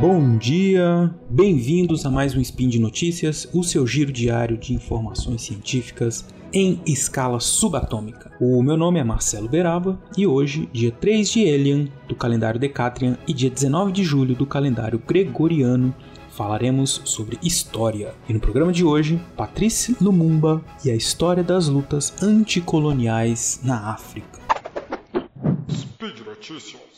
Bom dia, bem-vindos a mais um Spin de Notícias, o seu giro diário de informações científicas em escala subatômica. O meu nome é Marcelo Beraba e hoje, dia 3 de Elian do calendário Decatrian e dia 19 de julho do calendário Gregoriano, falaremos sobre história. E no programa de hoje, Patrice Lumumba e a história das lutas anticoloniais na África. Speed Notícias.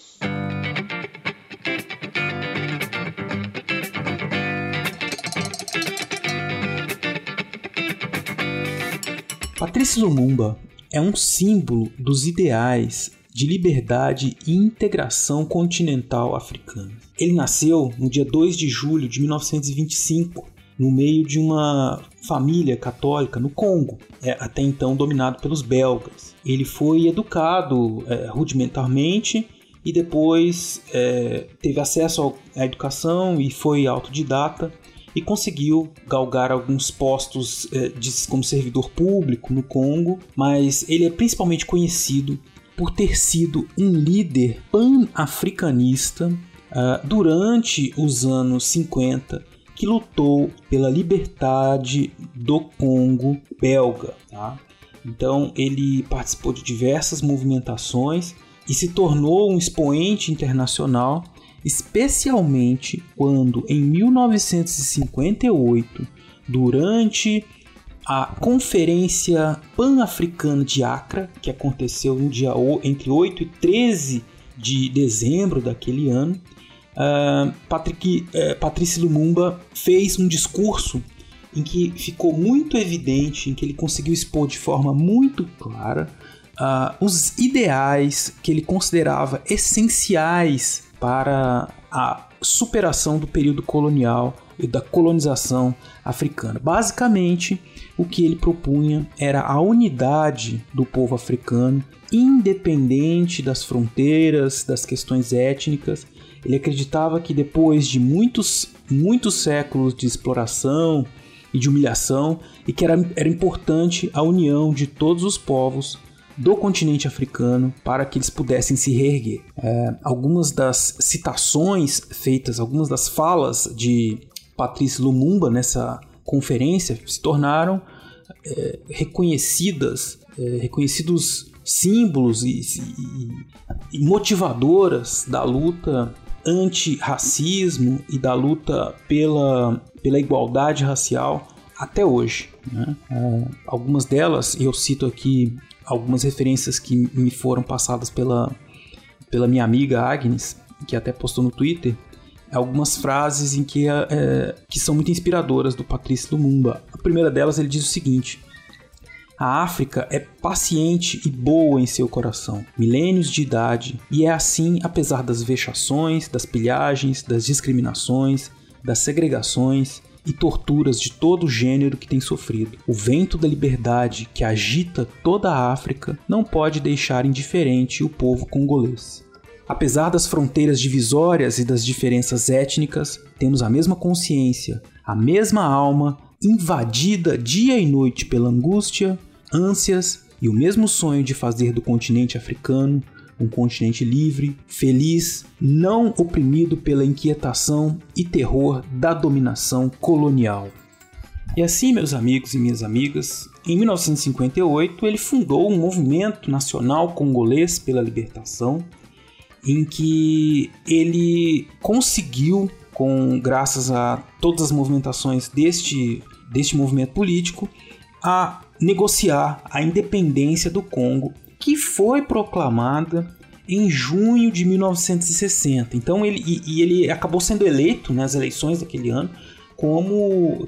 Patrice Lumumba é um símbolo dos ideais de liberdade e integração continental africana. Ele nasceu no dia 2 de julho de 1925, no meio de uma família católica no Congo, é, até então dominado pelos belgas. Ele foi educado é, rudimentarmente e depois é, teve acesso à educação e foi autodidata e conseguiu galgar alguns postos é, de, como servidor público no Congo, mas ele é principalmente conhecido por ter sido um líder pan-africanista uh, durante os anos 50 que lutou pela liberdade do Congo belga. Tá? Então ele participou de diversas movimentações e se tornou um expoente internacional, especialmente quando em 1958, durante a Conferência Pan-Africana de Accra, que aconteceu no dia entre 8 e 13 de dezembro daquele ano, uh, Patrick, uh, Patrícia Lumumba fez um discurso em que ficou muito evidente, em que ele conseguiu expor de forma muito clara uh, os ideais que ele considerava essenciais para a superação do período colonial e da colonização africana. Basicamente, o que ele propunha era a unidade do povo africano, independente das fronteiras, das questões étnicas. Ele acreditava que depois de muitos, muitos séculos de exploração e de humilhação, e que era, era importante a união de todos os povos do continente africano para que eles pudessem se reerguer. É, algumas das citações feitas, algumas das falas de Patrice Lumumba nessa conferência se tornaram é, reconhecidas, é, reconhecidos símbolos e, e, e motivadoras da luta anti-racismo e da luta pela, pela igualdade racial até hoje. Né? É, algumas delas, eu cito aqui algumas referências que me foram passadas pela, pela minha amiga Agnes, que até postou no Twitter, algumas frases em que, é, que são muito inspiradoras do Patrício Lumumba. A primeira delas ele diz o seguinte: a África é paciente e boa em seu coração, milênios de idade, e é assim apesar das vexações, das pilhagens, das discriminações, das segregações e torturas de todo gênero que tem sofrido. O vento da liberdade que agita toda a África não pode deixar indiferente o povo congolês. Apesar das fronteiras divisórias e das diferenças étnicas, temos a mesma consciência, a mesma alma, invadida dia e noite pela angústia, ânsias e o mesmo sonho de fazer do continente africano um continente livre, feliz, não oprimido pela inquietação e terror da dominação colonial. E assim, meus amigos e minhas amigas, em 1958 ele fundou um movimento nacional congolês pela libertação, em que ele conseguiu, com graças a todas as movimentações deste, deste movimento político, a negociar a independência do Congo, que foi proclamada em junho de 1960. Então ele e, e ele acabou sendo eleito nas eleições daquele ano como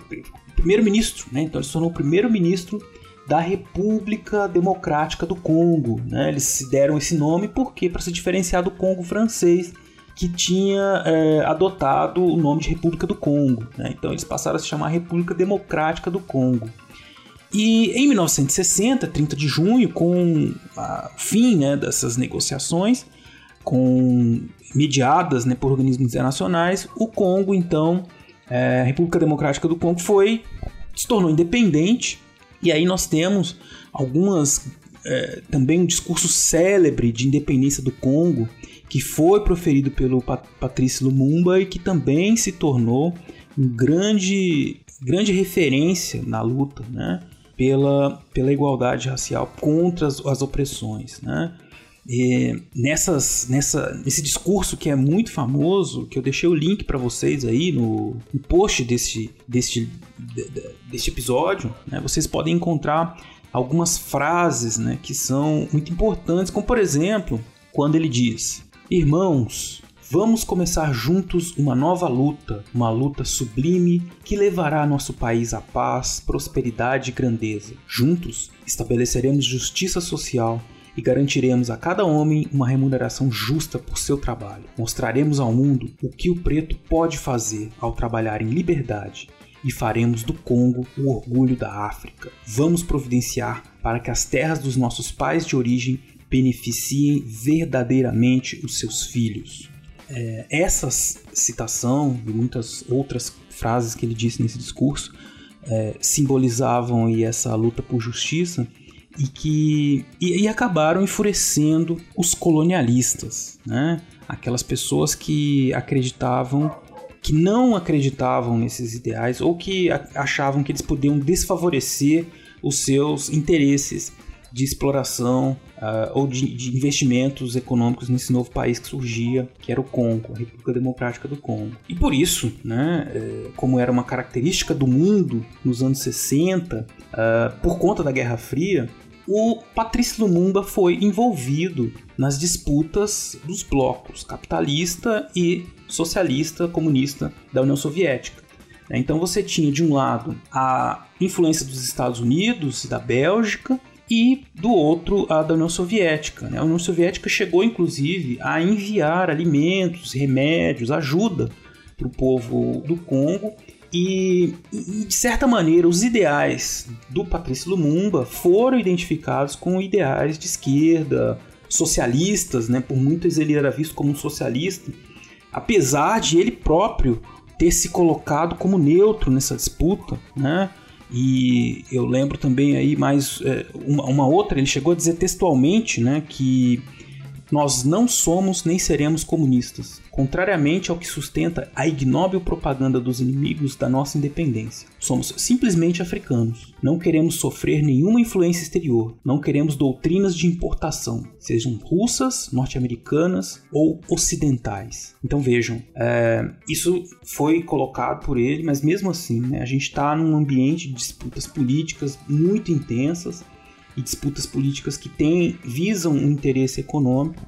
primeiro-ministro, né? Então ele se tornou o primeiro-ministro da República Democrática do Congo. Né? Eles se deram esse nome porque para se diferenciar do Congo francês, que tinha é, adotado o nome de República do Congo. Né? Então eles passaram a se chamar República Democrática do Congo. E em 1960, 30 de junho, com o fim né, dessas negociações, com mediadas né, por organismos internacionais, o Congo, então, é, a República Democrática do Congo foi se tornou independente e aí nós temos algumas. É, também um discurso célebre de independência do Congo, que foi proferido pelo Patrício Lumumba e que também se tornou um grande, grande referência na luta né, pela, pela igualdade racial contra as, as opressões. Né. E nessas, nessa, nesse discurso que é muito famoso, que eu deixei o link para vocês aí no, no post desse, desse, desse episódio, né, vocês podem encontrar algumas frases né, que são muito importantes, como por exemplo, quando ele diz: Irmãos, vamos começar juntos uma nova luta, uma luta sublime que levará nosso país à paz, prosperidade e grandeza. Juntos estabeleceremos justiça social e garantiremos a cada homem uma remuneração justa por seu trabalho. Mostraremos ao mundo o que o preto pode fazer ao trabalhar em liberdade e faremos do Congo o orgulho da África. Vamos providenciar para que as terras dos nossos pais de origem beneficiem verdadeiramente os seus filhos. É, essa citação e muitas outras frases que ele disse nesse discurso é, simbolizavam aí essa luta por justiça e que e, e, acabaram enfurecendo os colonialistas, né? Aquelas pessoas que acreditavam que não acreditavam nesses ideais ou que achavam que eles podiam desfavorecer os seus interesses de exploração uh, ou de, de, investimentos econômicos nesse novo país que surgia, que era o Congo, a República Democrática do Congo. E por isso, né, eh, como era uma característica do mundo nos anos 60, uh, ah, por conta da Guerra Fria, o Patrício Lumumba foi envolvido nas disputas dos blocos capitalista e socialista comunista da União Soviética. Então você tinha de um lado a influência dos Estados Unidos e da Bélgica e do outro a da União Soviética. Né? A União Soviética chegou inclusive a enviar alimentos, remédios, ajuda para o povo do Congo e, e, de certa maneira, os ideais do Patrício Lumumba foram identificados com ideais de esquerda, socialistas, né? Por muitas ele era visto como um socialista, apesar de ele próprio ter se colocado como neutro nessa disputa, né? E eu lembro também aí mais é, uma, uma, outra, ele chegou a dizer textualmente, né, que nós não somos nem seremos comunistas, contrariamente ao que sustenta a ignóbil propaganda dos inimigos da nossa independência. Somos simplesmente africanos. Não queremos sofrer nenhuma influência exterior. Não queremos doutrinas de importação, sejam russas, norte-americanas ou ocidentais. Então vejam, é, isso foi colocado por ele, mas mesmo assim, né, a gente está num ambiente de disputas políticas muito intensas e disputas políticas que têm, visam um interesse econômico.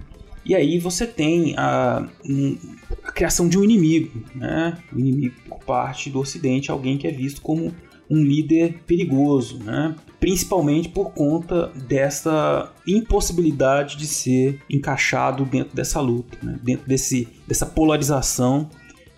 E aí você tem a, a criação de um inimigo, né? Um inimigo por parte do Ocidente, alguém que é visto como um líder perigoso, né? principalmente por conta dessa impossibilidade de ser encaixado dentro dessa luta, né? dentro desse, dessa polarização.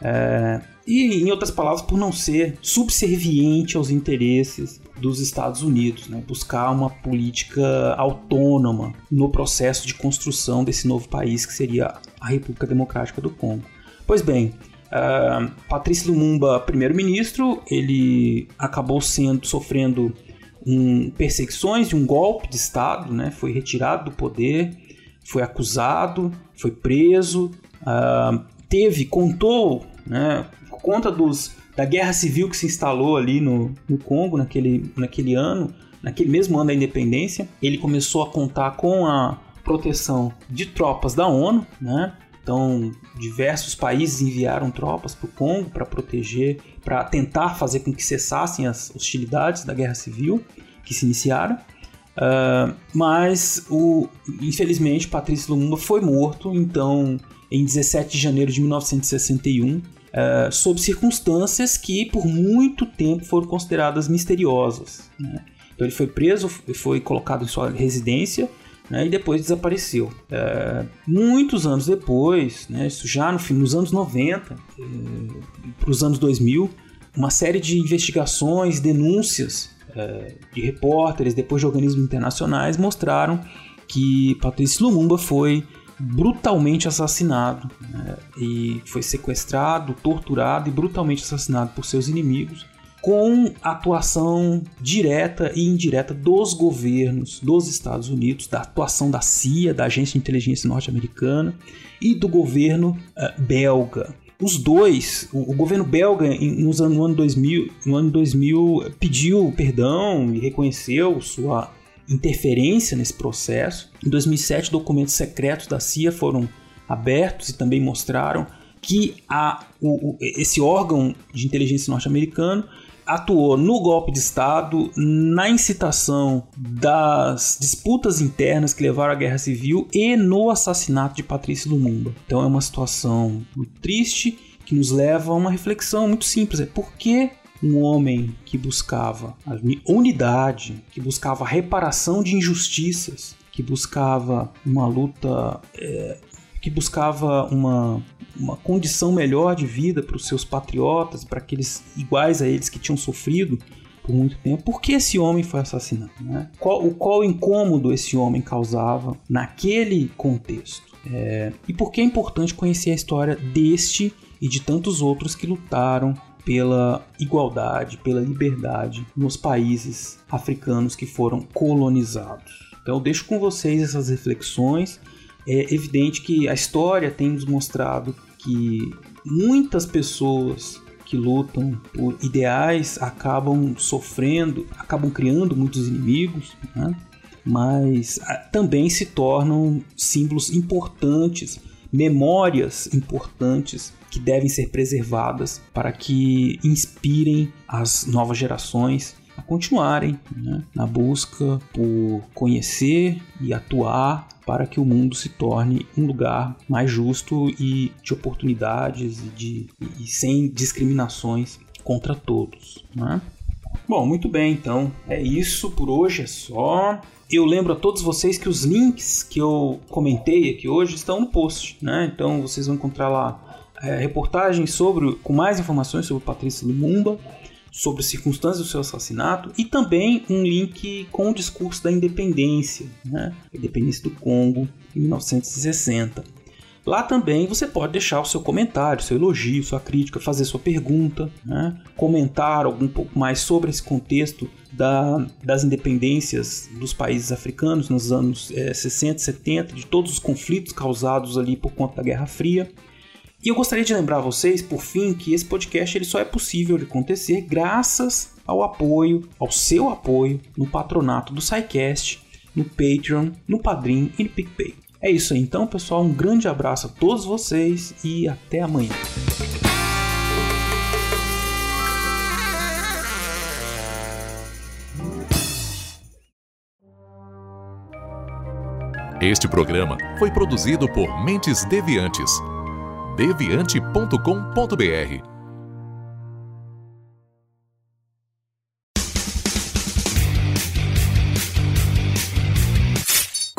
É... e, em outras palavras, por não ser subserviente aos interesses dos Estados Unidos, né? buscar uma política autônoma no processo de construção desse novo país que seria a República Democrática do Congo. Pois bem, uh, Patrício Lumumba, primeiro-ministro, ele acabou sendo sofrendo um, perseguições de um golpe de Estado, né? foi retirado do poder, foi acusado, foi preso, uh, teve, contou, né, por conta dos da guerra civil que se instalou ali no, no Congo naquele, naquele ano, naquele mesmo ano da independência, ele começou a contar com a proteção de tropas da ONU, né? Então, diversos países enviaram tropas para o Congo para proteger, para tentar fazer com que cessassem as hostilidades da guerra civil que se iniciaram. Uh, mas, o, infelizmente, Patrício Lumumba foi morto, então, em 17 de janeiro de 1961, uh, sob circunstâncias que por muito tempo foram consideradas misteriosas. Né? Então ele foi preso, foi colocado em sua residência né, e depois desapareceu. Uh, muitos anos depois, né, isso já no nos anos 90, uh, para os anos 2000, uma série de investigações, denúncias uh, de repórteres, depois de organismos internacionais, mostraram que Patrício Lumumba foi brutalmente assassinado né? e foi sequestrado, torturado e brutalmente assassinado por seus inimigos com atuação direta e indireta dos governos dos Estados Unidos, da atuação da CIA, da Agência de Inteligência Norte-Americana e do governo uh, belga. Os dois, o, governo belga no, ano 2000, no ano 2000 pediu perdão e reconheceu sua interferência nesse processo. Em 2007, documentos secretos da CIA foram abertos e também mostraram que a, o, o, esse órgão de inteligência norte-americano atuou no golpe de Estado, na incitação das disputas internas que levaram à guerra civil e no assassinato de Patrícia Lumumba. Então é uma situação triste que nos leva a uma reflexão muito simples: é por que um homem que buscava a unidade, que buscava a reparação de injustiças, que buscava uma luta, é, que buscava uma, uma condição melhor de vida para os seus patriotas, para aqueles iguais a eles que tinham sofrido por muito tempo. Por que esse homem foi assassinado? Né? Qual, o qual incômodo esse homem causava naquele contexto? É, e por que é importante conhecer a história deste e de tantos outros que lutaram pela igualdade, pela liberdade nos países africanos que foram colonizados. Então deixo com vocês essas reflexões. É evidente que a história tem nos mostrado que muitas pessoas que lutam por ideais acabam sofrendo, acabam criando muitos inimigos, né? mas ah, também se tornam símbolos importantes, memórias importantes que devem ser preservadas para que inspirem as novas gerações a continuarem né, na busca por conhecer e atuar para que o mundo se torne um lugar mais justo e de oportunidades e, de, e sem discriminações contra todos. Né? Bom, muito bem, então é isso por hoje, é só. Eu lembro a todos vocês que os links que eu comentei aqui hoje estão no post, né? Então vocês vão encontrar lá é, reportagens sobre, com mais informações sobre Patrícia Lumumba, sobre as circunstâncias do seu assassinato e também um link com o discurso da independência, né? independência do Congo em 1960. Lá também você pode deixar o seu comentário, seu elogio, sua crítica, fazer sua pergunta, né? comentar algum pouco mais sobre esse contexto da, das independências dos países africanos nos anos é, 60 70, de todos os conflitos causados ali por conta da Guerra Fria. E eu gostaria de lembrar vocês, por fim, que esse podcast ele só é possível de acontecer graças ao apoio, ao seu apoio no patronato do SciCast, no Patreon, no Padrim e no PicPay. É isso aí então, pessoal. Um grande abraço a todos vocês e até amanhã. Este programa foi produzido por Mentes Deviantes deviante.com.br.